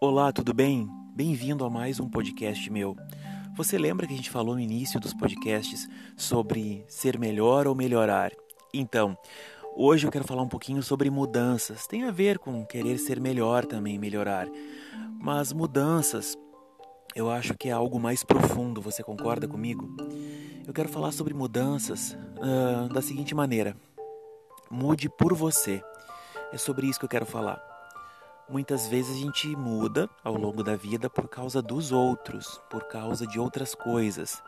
Olá, tudo bem? Bem-vindo a mais um podcast meu. Você lembra que a gente falou no início dos podcasts sobre ser melhor ou melhorar? Então, hoje eu quero falar um pouquinho sobre mudanças. Tem a ver com querer ser melhor também, melhorar. Mas mudanças, eu acho que é algo mais profundo, você concorda comigo? Eu quero falar sobre mudanças uh, da seguinte maneira: mude por você. É sobre isso que eu quero falar. Muitas vezes a gente muda ao longo da vida por causa dos outros, por causa de outras coisas.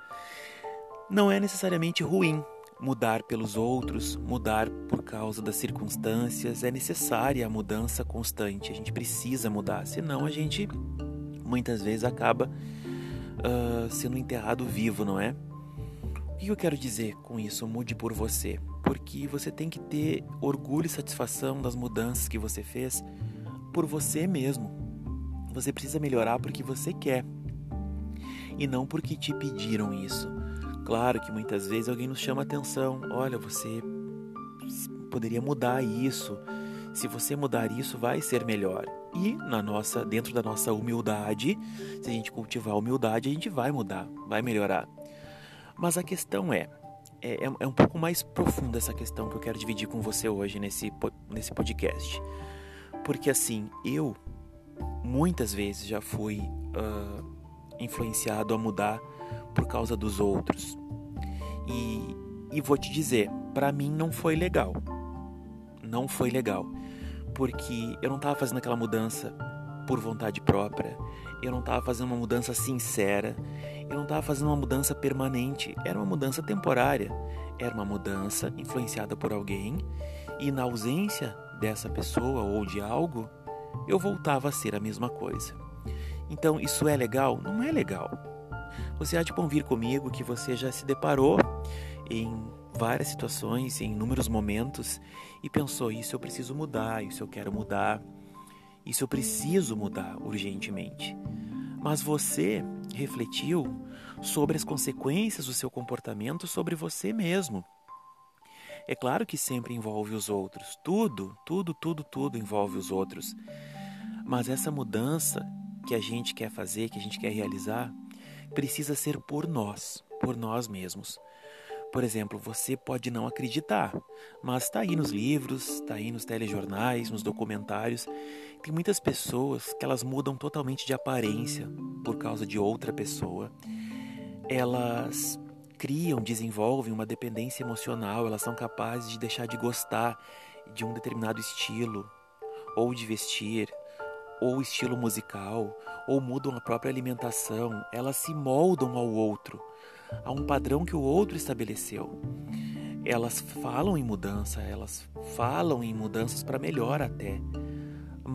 Não é necessariamente ruim mudar pelos outros, mudar por causa das circunstâncias, é necessária a mudança constante. A gente precisa mudar, senão a gente muitas vezes acaba uh, sendo enterrado vivo, não é? O que eu quero dizer com isso? Mude por você. Porque você tem que ter orgulho e satisfação das mudanças que você fez por você mesmo. Você precisa melhorar porque você quer e não porque te pediram isso. Claro que muitas vezes alguém nos chama atenção. Olha, você poderia mudar isso. Se você mudar isso, vai ser melhor. E na nossa, dentro da nossa humildade, se a gente cultivar a humildade, a gente vai mudar, vai melhorar. Mas a questão é, é, é um pouco mais profunda essa questão que eu quero dividir com você hoje nesse, nesse podcast. Porque assim, eu muitas vezes já fui uh, influenciado a mudar por causa dos outros. E, e vou te dizer, para mim não foi legal. Não foi legal. Porque eu não estava fazendo aquela mudança por vontade própria. Eu não estava fazendo uma mudança sincera. Eu não estava fazendo uma mudança permanente. Era uma mudança temporária. Era uma mudança influenciada por alguém. E na ausência dessa pessoa ou de algo, eu voltava a ser a mesma coisa. Então, isso é legal? Não é legal. Você há de convir comigo que você já se deparou em várias situações, em inúmeros momentos, e pensou: isso eu preciso mudar, isso eu quero mudar, isso eu preciso mudar urgentemente. Mas você refletiu sobre as consequências do seu comportamento sobre você mesmo. É claro que sempre envolve os outros. Tudo, tudo, tudo, tudo envolve os outros. Mas essa mudança que a gente quer fazer, que a gente quer realizar, precisa ser por nós, por nós mesmos. Por exemplo, você pode não acreditar, mas está aí nos livros, está aí nos telejornais, nos documentários. Tem muitas pessoas que elas mudam totalmente de aparência por causa de outra pessoa. Elas criam, desenvolvem uma dependência emocional, elas são capazes de deixar de gostar de um determinado estilo, ou de vestir, ou estilo musical, ou mudam a própria alimentação, elas se moldam ao outro, a um padrão que o outro estabeleceu. Elas falam em mudança, elas falam em mudanças para melhor até.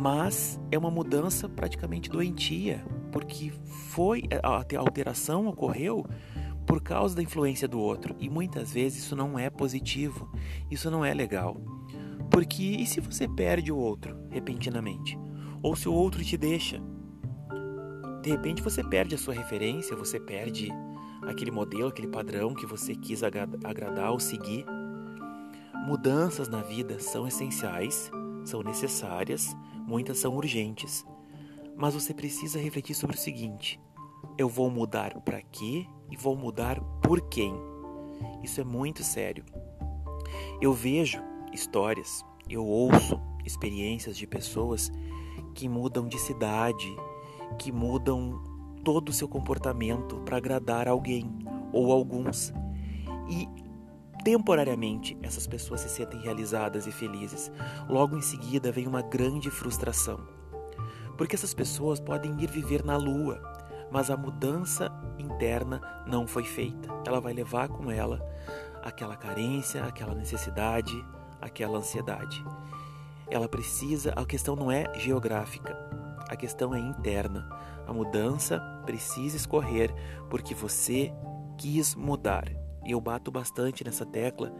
Mas é uma mudança praticamente doentia, porque foi a alteração ocorreu por causa da influência do outro. E muitas vezes isso não é positivo, isso não é legal. Porque e se você perde o outro repentinamente? Ou se o outro te deixa? De repente você perde a sua referência, você perde aquele modelo, aquele padrão que você quis agradar ou seguir. Mudanças na vida são essenciais, são necessárias, muitas são urgentes. Mas você precisa refletir sobre o seguinte: eu vou mudar para quê e vou mudar por quem. Isso é muito sério. Eu vejo histórias, eu ouço experiências de pessoas que mudam de cidade, que mudam todo o seu comportamento para agradar alguém ou alguns. E temporariamente essas pessoas se sentem realizadas e felizes. Logo em seguida vem uma grande frustração. Porque essas pessoas podem ir viver na lua, mas a mudança interna não foi feita. Ela vai levar com ela aquela carência, aquela necessidade, aquela ansiedade. Ela precisa, a questão não é geográfica, a questão é interna. A mudança precisa escorrer porque você quis mudar. E eu bato bastante nessa tecla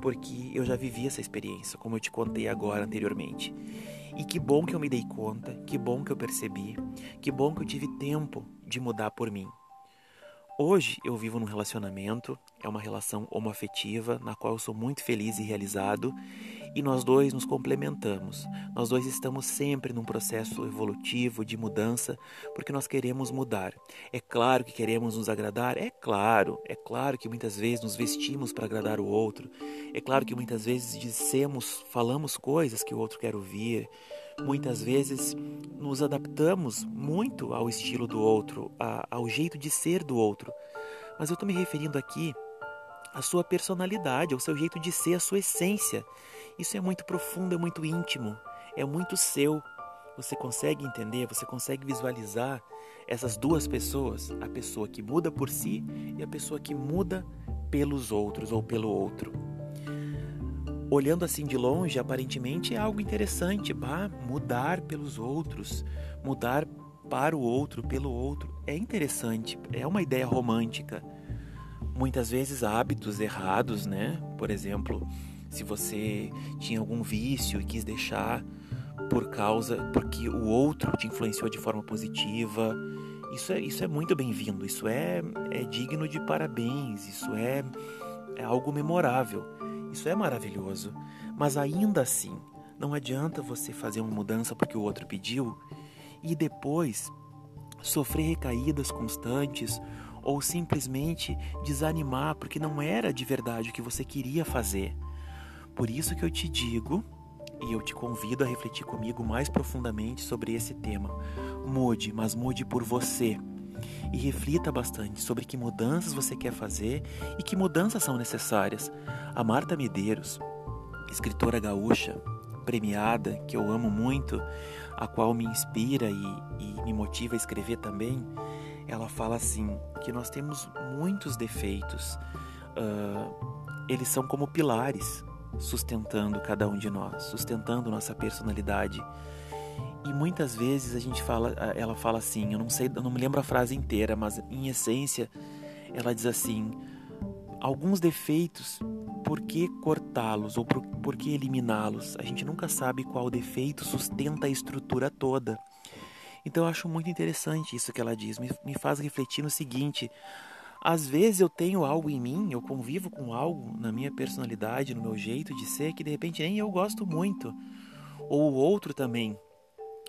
porque eu já vivi essa experiência, como eu te contei agora anteriormente. E que bom que eu me dei conta, que bom que eu percebi, que bom que eu tive tempo de mudar por mim. Hoje eu vivo num relacionamento, é uma relação homoafetiva na qual eu sou muito feliz e realizado e nós dois nos complementamos. Nós dois estamos sempre num processo evolutivo de mudança porque nós queremos mudar. É claro que queremos nos agradar, é claro, é claro que muitas vezes nos vestimos para agradar o outro, é claro que muitas vezes dizemos, falamos coisas que o outro quer ouvir. Muitas vezes nos adaptamos muito ao estilo do outro, a, ao jeito de ser do outro. Mas eu estou me referindo aqui à sua personalidade, ao seu jeito de ser, à sua essência. Isso é muito profundo, é muito íntimo, é muito seu. Você consegue entender, você consegue visualizar essas duas pessoas, a pessoa que muda por si e a pessoa que muda pelos outros ou pelo outro olhando assim de longe, aparentemente é algo interessante, bah, mudar pelos outros, mudar para o outro, pelo outro, é interessante, é uma ideia romântica. Muitas vezes hábitos errados, né? Por exemplo, se você tinha algum vício e quis deixar por causa porque o outro te influenciou de forma positiva, isso é, isso é muito bem-vindo, isso é, é digno de parabéns, isso é, é algo memorável. Isso é maravilhoso, mas ainda assim, não adianta você fazer uma mudança porque o outro pediu e depois sofrer recaídas constantes ou simplesmente desanimar porque não era de verdade o que você queria fazer. Por isso que eu te digo e eu te convido a refletir comigo mais profundamente sobre esse tema. Mude, mas mude por você e reflita bastante sobre que mudanças você quer fazer e que mudanças são necessárias. A Marta Medeiros, escritora gaúcha, premiada, que eu amo muito, a qual me inspira e, e me motiva a escrever também, ela fala assim: que nós temos muitos defeitos, uh, eles são como pilares sustentando cada um de nós, sustentando nossa personalidade. E muitas vezes a gente fala, ela fala assim, eu não sei, eu não me lembro a frase inteira, mas em essência ela diz assim: alguns defeitos, por que cortá-los ou por, por que eliminá-los? A gente nunca sabe qual defeito sustenta a estrutura toda. Então eu acho muito interessante isso que ela diz, me, me faz refletir no seguinte: às vezes eu tenho algo em mim, eu convivo com algo na minha personalidade, no meu jeito de ser, que de repente nem eu gosto muito, ou o outro também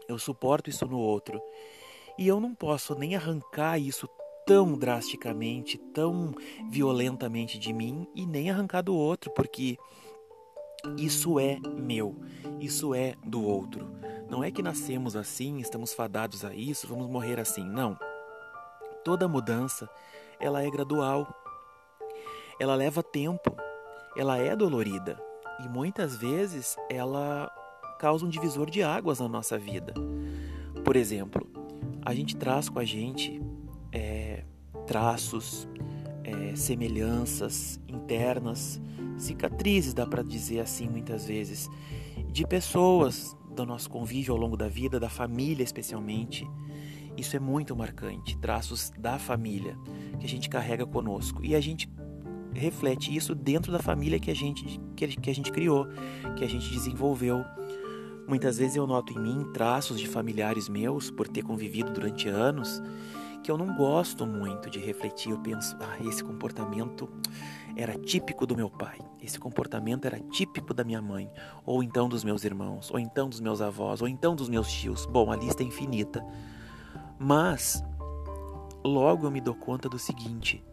eu suporto isso no outro. E eu não posso nem arrancar isso tão drasticamente, tão violentamente de mim e nem arrancar do outro, porque isso é meu, isso é do outro. Não é que nascemos assim, estamos fadados a isso, vamos morrer assim. Não. Toda mudança, ela é gradual. Ela leva tempo. Ela é dolorida e muitas vezes ela causa um divisor de águas na nossa vida. Por exemplo, a gente traz com a gente é, traços, é, semelhanças internas, cicatrizes, dá para dizer assim muitas vezes, de pessoas do nosso convívio ao longo da vida, da família especialmente. Isso é muito marcante, traços da família que a gente carrega conosco e a gente reflete isso dentro da família que a gente que, a gente criou, que a gente desenvolveu. Muitas vezes eu noto em mim traços de familiares meus, por ter convivido durante anos, que eu não gosto muito de refletir. Eu penso, ah, esse comportamento era típico do meu pai, esse comportamento era típico da minha mãe, ou então dos meus irmãos, ou então dos meus avós, ou então dos meus tios. Bom, a lista é infinita. Mas logo eu me dou conta do seguinte: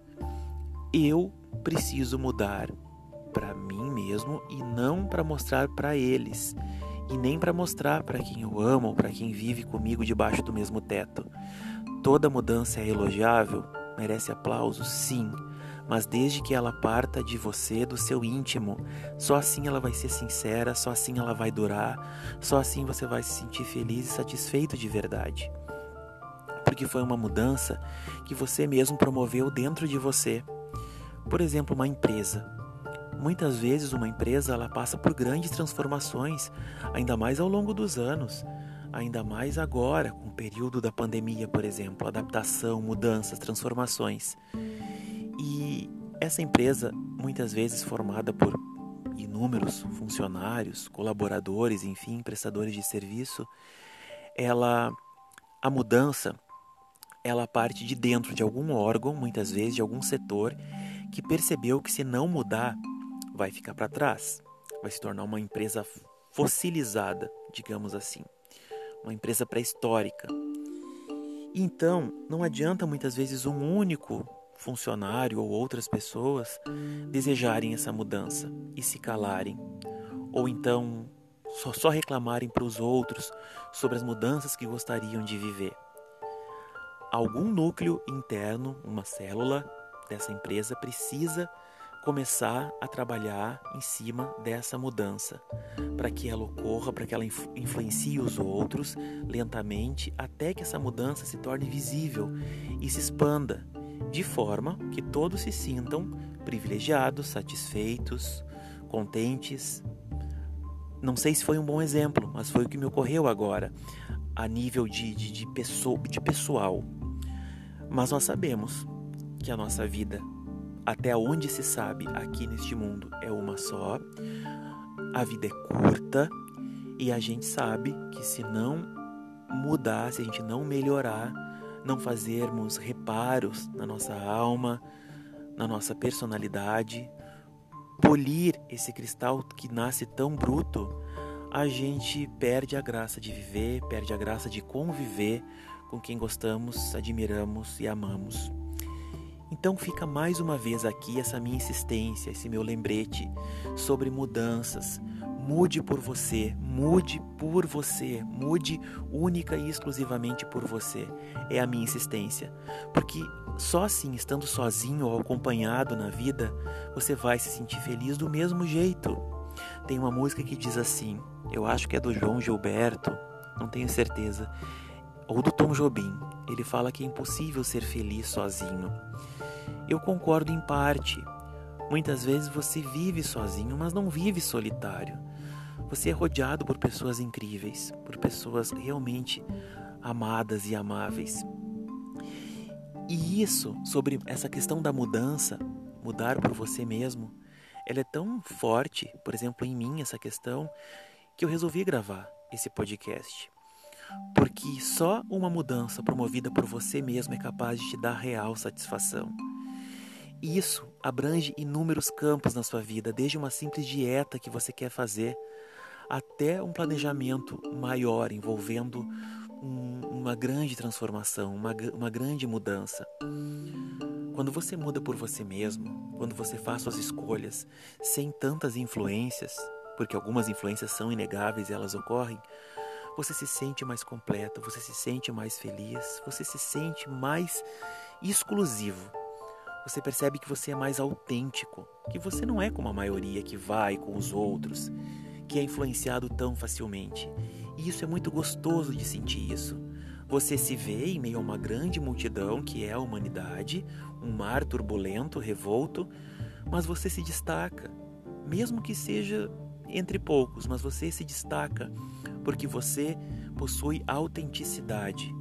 eu preciso mudar para mim mesmo e não para mostrar para eles. E nem para mostrar para quem eu amo ou para quem vive comigo debaixo do mesmo teto. Toda mudança é elogiável, merece aplauso, sim, mas desde que ela parta de você, do seu íntimo, só assim ela vai ser sincera, só assim ela vai durar, só assim você vai se sentir feliz e satisfeito de verdade. Porque foi uma mudança que você mesmo promoveu dentro de você. Por exemplo, uma empresa. Muitas vezes uma empresa ela passa por grandes transformações, ainda mais ao longo dos anos, ainda mais agora com o período da pandemia, por exemplo, adaptação, mudanças, transformações. E essa empresa, muitas vezes formada por inúmeros funcionários, colaboradores, enfim, prestadores de serviço, ela a mudança ela parte de dentro de algum órgão, muitas vezes de algum setor, que percebeu que se não mudar, vai ficar para trás, vai se tornar uma empresa fossilizada, digamos assim, uma empresa pré-histórica. Então, não adianta muitas vezes um único funcionário ou outras pessoas desejarem essa mudança e se calarem, ou então só, reclamarem para os outros sobre as mudanças que gostariam de viver algum núcleo interno, uma célula dessa empresa precisa começar a trabalhar em cima dessa mudança, para que ela ocorra, para que ela influencie os outros lentamente, até que essa mudança se torne visível e se expanda, de forma que todos se sintam privilegiados, satisfeitos, contentes. Não sei se foi um bom exemplo, mas foi o que me ocorreu agora, a nível de, de, de, pessoa, de pessoal. Mas nós sabemos que a nossa vida, até onde se sabe aqui neste mundo, é uma só. A vida é curta e a gente sabe que se não mudar, se a gente não melhorar, não fazermos reparos na nossa alma, na nossa personalidade, polir esse cristal que nasce tão bruto, a gente perde a graça de viver, perde a graça de conviver com quem gostamos, admiramos e amamos. Então fica mais uma vez aqui essa minha insistência, esse meu lembrete sobre mudanças. Mude por você, mude por você, mude única e exclusivamente por você. É a minha insistência. Porque só assim, estando sozinho ou acompanhado na vida, você vai se sentir feliz do mesmo jeito. Tem uma música que diz assim, eu acho que é do João Gilberto, não tenho certeza ou do Tom Jobim. Ele fala que é impossível ser feliz sozinho. Eu concordo em parte. Muitas vezes você vive sozinho, mas não vive solitário. Você é rodeado por pessoas incríveis, por pessoas realmente amadas e amáveis. E isso, sobre essa questão da mudança, mudar por você mesmo, ela é tão forte, por exemplo, em mim, essa questão, que eu resolvi gravar esse podcast porque só uma mudança promovida por você mesmo é capaz de te dar real satisfação. Isso abrange inúmeros campos na sua vida, desde uma simples dieta que você quer fazer até um planejamento maior envolvendo um, uma grande transformação, uma, uma grande mudança. Quando você muda por você mesmo, quando você faz suas escolhas sem tantas influências, porque algumas influências são inegáveis e elas ocorrem, você se sente mais completo, você se sente mais feliz, você se sente mais exclusivo. Você percebe que você é mais autêntico, que você não é como a maioria que vai com os outros, que é influenciado tão facilmente. E isso é muito gostoso de sentir isso. Você se vê em meio a uma grande multidão que é a humanidade, um mar turbulento, revolto, mas você se destaca, mesmo que seja entre poucos, mas você se destaca porque você possui autenticidade,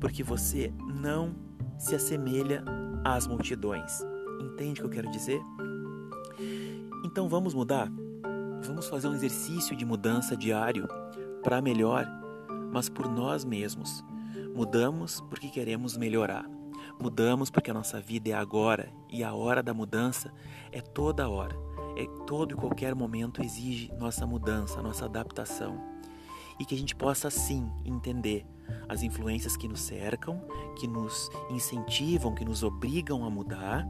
porque você não se assemelha às multidões. Entende o que eu quero dizer? Então vamos mudar? Vamos fazer um exercício de mudança diário para melhor, mas por nós mesmos. Mudamos porque queremos melhorar. Mudamos porque a nossa vida é agora e a hora da mudança é toda hora. É todo e qualquer momento exige nossa mudança, nossa adaptação e que a gente possa sim entender as influências que nos cercam, que nos incentivam, que nos obrigam a mudar,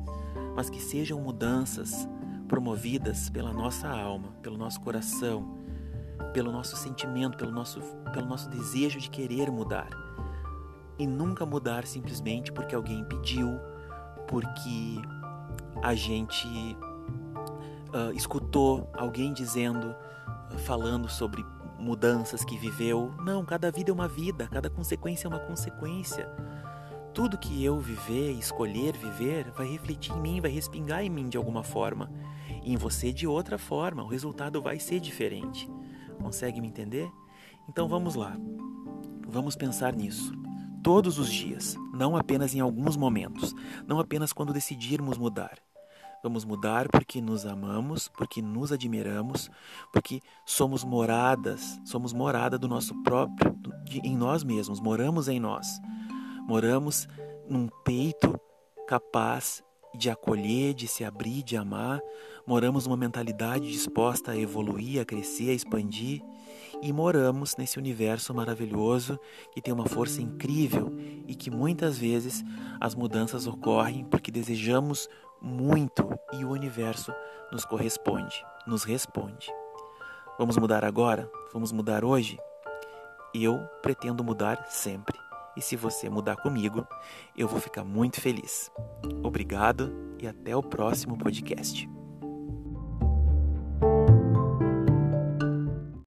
mas que sejam mudanças promovidas pela nossa alma, pelo nosso coração, pelo nosso sentimento, pelo nosso, pelo nosso desejo de querer mudar. E nunca mudar simplesmente porque alguém pediu, porque a gente uh, escutou alguém dizendo, falando sobre mudanças que viveu. Não, cada vida é uma vida, cada consequência é uma consequência. Tudo que eu viver, escolher viver, vai refletir em mim, vai respingar em mim de alguma forma. E em você de outra forma. O resultado vai ser diferente. Consegue me entender? Então vamos lá. Vamos pensar nisso. Todos os dias, não apenas em alguns momentos, não apenas quando decidirmos mudar. Vamos mudar porque nos amamos, porque nos admiramos, porque somos moradas, somos morada do nosso próprio, de, em nós mesmos, moramos em nós. Moramos num peito capaz de acolher, de se abrir, de amar. Moramos numa mentalidade disposta a evoluir, a crescer, a expandir. E moramos nesse universo maravilhoso que tem uma força incrível e que muitas vezes as mudanças ocorrem porque desejamos muito e o universo nos corresponde, nos responde. Vamos mudar agora? Vamos mudar hoje? Eu pretendo mudar sempre. E se você mudar comigo, eu vou ficar muito feliz. Obrigado e até o próximo podcast.